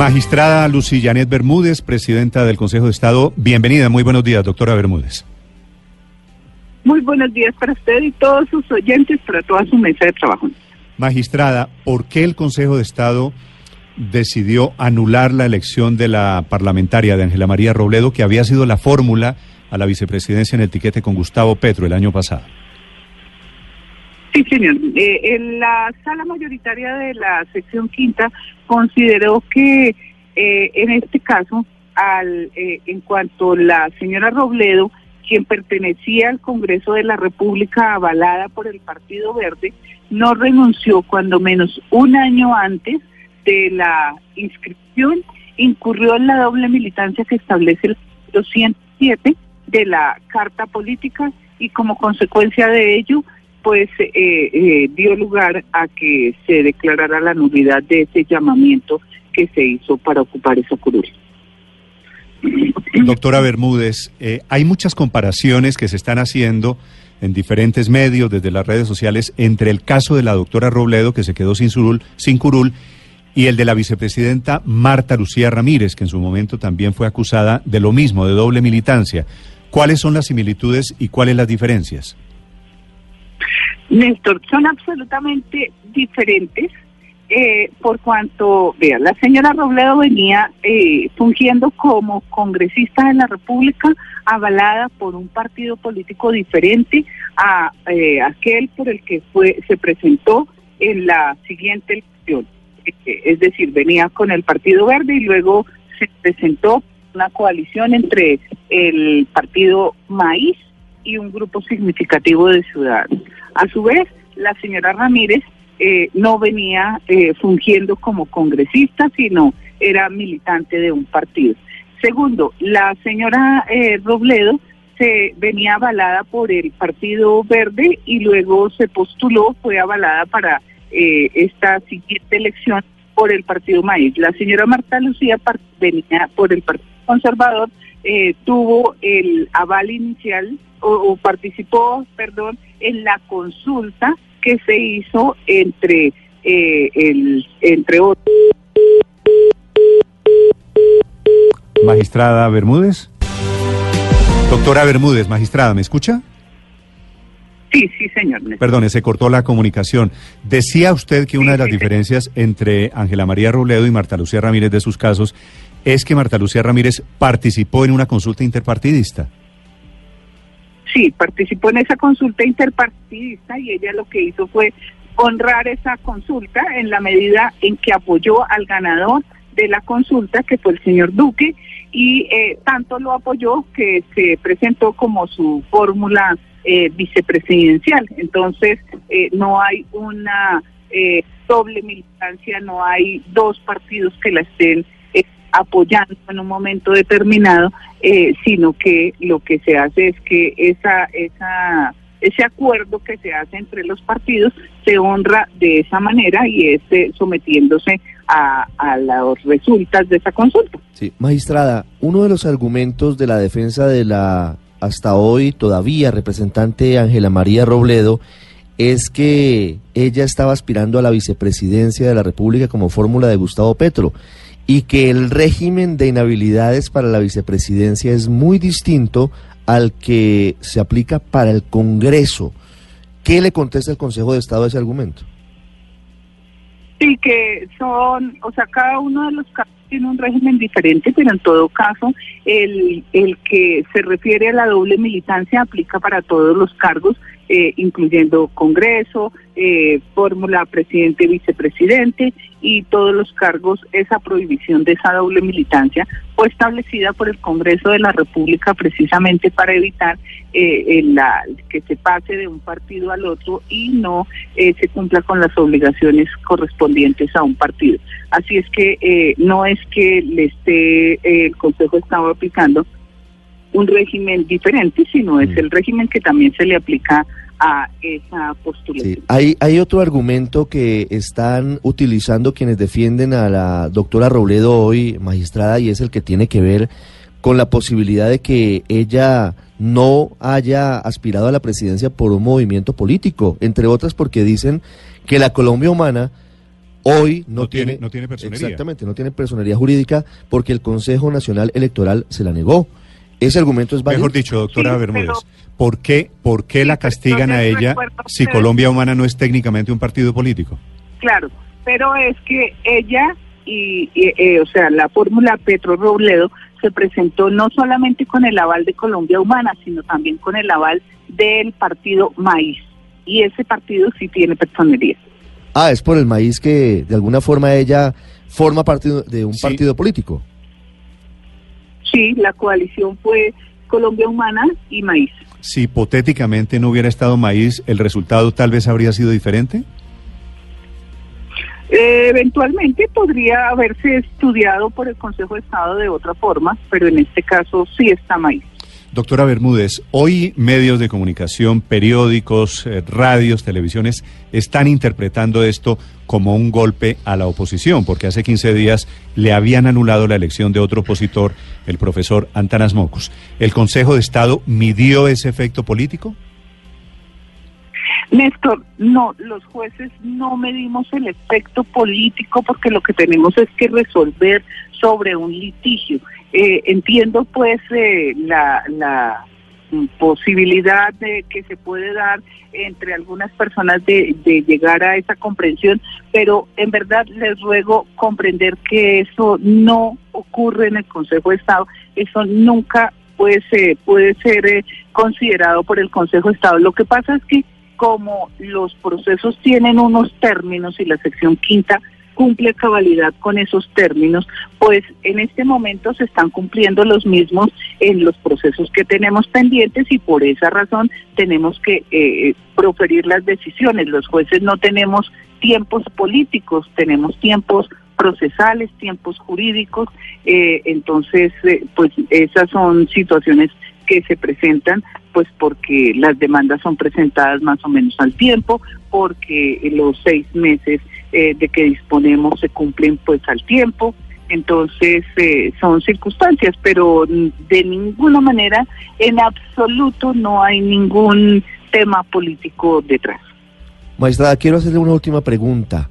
Magistrada Lucy Janet Bermúdez, presidenta del Consejo de Estado. Bienvenida. Muy buenos días, doctora Bermúdez. Muy buenos días para usted y todos sus oyentes, para toda su mesa de trabajo. Magistrada, ¿por qué el Consejo de Estado decidió anular la elección de la parlamentaria de Ángela María Robledo, que había sido la fórmula a la vicepresidencia en el tiquete con Gustavo Petro el año pasado? Sí, señor. Eh, en la sala mayoritaria de la sección quinta consideró que eh, en este caso, al, eh, en cuanto la señora Robledo, quien pertenecía al Congreso de la República avalada por el Partido Verde, no renunció cuando menos un año antes de la inscripción, incurrió en la doble militancia que establece el 207 de la Carta Política y como consecuencia de ello, pues eh, eh, dio lugar a que se declarara la nulidad de ese llamamiento que se hizo para ocupar esa curul. Doctora Bermúdez, eh, hay muchas comparaciones que se están haciendo en diferentes medios, desde las redes sociales, entre el caso de la doctora Robledo, que se quedó sin, surul, sin curul, y el de la vicepresidenta Marta Lucía Ramírez, que en su momento también fue acusada de lo mismo, de doble militancia. ¿Cuáles son las similitudes y cuáles las diferencias? Néstor, son absolutamente diferentes. Eh, por cuanto, vean, la señora Robledo venía eh, fungiendo como congresista de la República, avalada por un partido político diferente a eh, aquel por el que fue se presentó en la siguiente elección. Eh, es decir, venía con el Partido Verde y luego se presentó una coalición entre el Partido Maíz y un grupo significativo de ciudadanos. A su vez, la señora Ramírez eh, no venía eh, fungiendo como congresista, sino era militante de un partido. Segundo, la señora eh, Robledo se venía avalada por el Partido Verde y luego se postuló, fue avalada para eh, esta siguiente elección por el Partido Maíz. La señora Marta Lucía venía por el Partido Conservador, eh, tuvo el aval inicial o, participó, perdón, en la consulta que se hizo entre eh, el entre otros. Magistrada Bermúdez. Doctora Bermúdez, magistrada, ¿me escucha? Sí, sí, señor. Perdone, se cortó la comunicación. Decía usted que una de las diferencias entre Ángela María Robledo y Marta Lucía Ramírez de sus casos es que Marta Lucía Ramírez participó en una consulta interpartidista. Sí, participó en esa consulta interpartidista y ella lo que hizo fue honrar esa consulta en la medida en que apoyó al ganador de la consulta, que fue el señor Duque, y eh, tanto lo apoyó que se presentó como su fórmula eh, vicepresidencial. Entonces, eh, no hay una eh, doble militancia, no hay dos partidos que la estén eh, apoyando en un momento determinado, eh, sino que lo que se hace es que esa, esa, ese acuerdo que se hace entre los partidos se honra de esa manera y es sometiéndose a, a los resultados de esa consulta. Sí, magistrada, uno de los argumentos de la defensa de la hasta hoy todavía representante Ángela María Robledo es que ella estaba aspirando a la vicepresidencia de la República como fórmula de Gustavo Petro y que el régimen de inhabilidades para la vicepresidencia es muy distinto al que se aplica para el Congreso. ¿Qué le contesta el Consejo de Estado a ese argumento? Sí, que son, o sea, cada uno de los casos tiene un régimen diferente, pero en todo caso, el, el que se refiere a la doble militancia aplica para todos los cargos eh, incluyendo Congreso, eh, fórmula presidente, vicepresidente y todos los cargos, esa prohibición de esa doble militancia fue establecida por el Congreso de la República precisamente para evitar eh, la, que se pase de un partido al otro y no eh, se cumpla con las obligaciones correspondientes a un partido. Así es que eh, no es que le esté eh, el Consejo estaba aplicando un régimen diferente, sino es Mm. el régimen que también se le aplica a esa postulación. Sí. Hay, hay otro argumento que están utilizando quienes defienden a la doctora Robledo hoy, magistrada, y es el que tiene que ver con la posibilidad de que ella no haya aspirado a la presidencia por un movimiento político, entre otras porque dicen que la Colombia humana hoy no, No tiene- no tiene personería. Exactamente, no tiene personería jurídica porque el Consejo Nacional Electoral se la negó. Ese argumento es válido. Mejor dicho, doctora Sí, Bermúdez, pero- ¿por qué, por qué Sí, la castigan a ella si Colombia Humana no es técnicamente un partido político? Claro, pero es que ella y, y, eh, o sea, la fórmula Petro Robledo se presentó no solamente con el aval de Colombia Humana, sino también con el aval del partido Maíz. Y ese partido sí tiene personería. Ah, es por el maíz que de alguna forma ella forma parte de un Sí. partido político. Sí, la coalición fue Colombia Humana y Maíz. Si hipotéticamente no hubiera estado Maíz, ¿el resultado tal vez habría sido diferente? Eh, eventualmente podría haberse estudiado por el Consejo de Estado de otra forma, pero en este caso sí está Maíz. Doctora Bermúdez, hoy medios de comunicación, periódicos, eh, radios, televisiones están interpretando esto como un golpe a la oposición, porque hace 15 días le habían anulado la elección de otro opositor, el profesor Antanas Mocus. ¿El Consejo de Estado midió ese efecto político? Néstor, no, los jueces no medimos el efecto político porque lo que tenemos es que resolver sobre un litigio. Eh, entiendo pues eh, la, la posibilidad de que se puede dar entre algunas personas de, de llegar a esa comprensión, pero en verdad les ruego comprender que eso no ocurre en el Consejo de Estado, eso nunca puede ser, puede ser eh, considerado por el Consejo de Estado. Lo que pasa es que como los procesos tienen unos términos y la sección quinta cumple cabalidad con esos términos, pues en este momento se están cumpliendo los mismos en los procesos que tenemos pendientes y por esa razón tenemos que eh, proferir las decisiones. Los jueces no tenemos tiempos políticos, tenemos tiempos procesales, tiempos jurídicos, eh, entonces eh, pues esas son situaciones que se presentan pues porque las demandas son presentadas más o menos al tiempo, porque los seis meses eh, de que disponemos se cumplen pues al tiempo, entonces eh, son circunstancias, pero de ninguna manera, en absoluto, no hay ningún tema político detrás. Magistrada, quiero hacerle una última pregunta.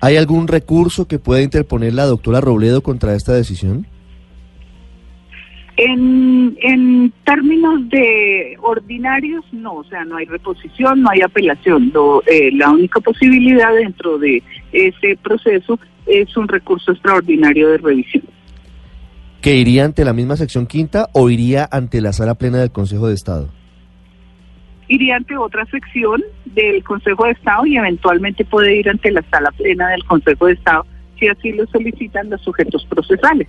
¿Hay algún recurso que pueda interponer la doctora Robledo contra esta decisión? En, en términos de ordinarios, no, o sea, no hay reposición, no hay apelación. Lo, eh, la única posibilidad dentro de ese proceso es un recurso extraordinario de revisión. ¿Que iría ante la misma sección quinta o iría ante la sala plena del Consejo de Estado? Iría ante otra sección del Consejo de Estado y eventualmente puede ir ante la sala plena del Consejo de Estado si así lo solicitan los sujetos procesales.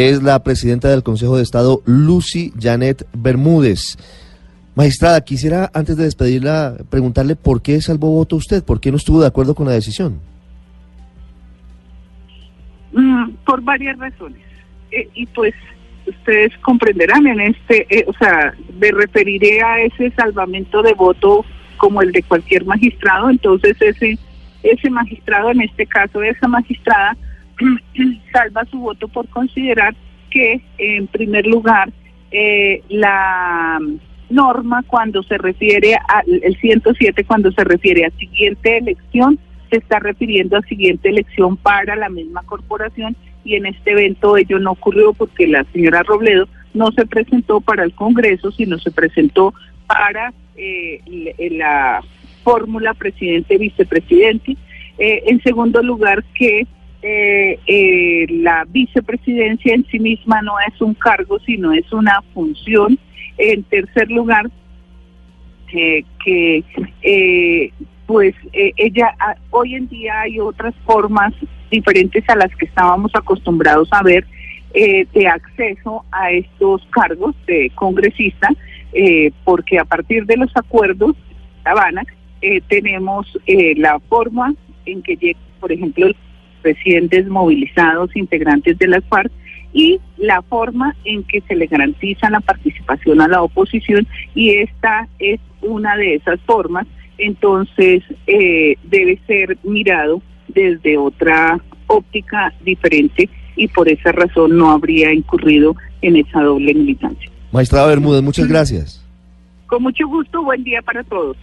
Es la presidenta del Consejo de Estado, Lucy Janet Bermúdez. Magistrada, quisiera antes de despedirla preguntarle por qué salvó voto usted, por qué no estuvo de acuerdo con la decisión. Mm, por varias razones. Eh, y pues ustedes comprenderán en este, eh, o sea, me referiré a ese salvamento de voto como el de cualquier magistrado, entonces ese ese magistrado, en este caso esa magistrada, salva su voto por considerar que en primer lugar eh, la norma cuando se refiere al el 107 cuando se refiere a siguiente elección se está refiriendo a siguiente elección para la misma corporación y en este evento ello no ocurrió porque la señora Robledo no se presentó para el Congreso, sino se presentó para eh, la fórmula presidente-vicepresidente. Eh, en segundo lugar, que eh, eh, la vicepresidencia en sí misma no es un cargo, sino es una función. En tercer lugar, eh, que eh, pues eh, ella ah, hoy en día hay otras formas diferentes a las que estábamos acostumbrados a ver eh, de acceso a estos cargos de congresista, porque a partir de los acuerdos de Habana tenemos la forma en que por ejemplo, los recién desmovilizados integrantes de las FARC y la forma en que se le garantiza la participación a la oposición y esta es una de esas formas, entonces eh, debe ser mirado desde otra óptica diferente y por esa razón no habría incurrido en esa doble militancia. Magistrada Bermúdez, muchas gracias. Con mucho gusto, buen día para todos.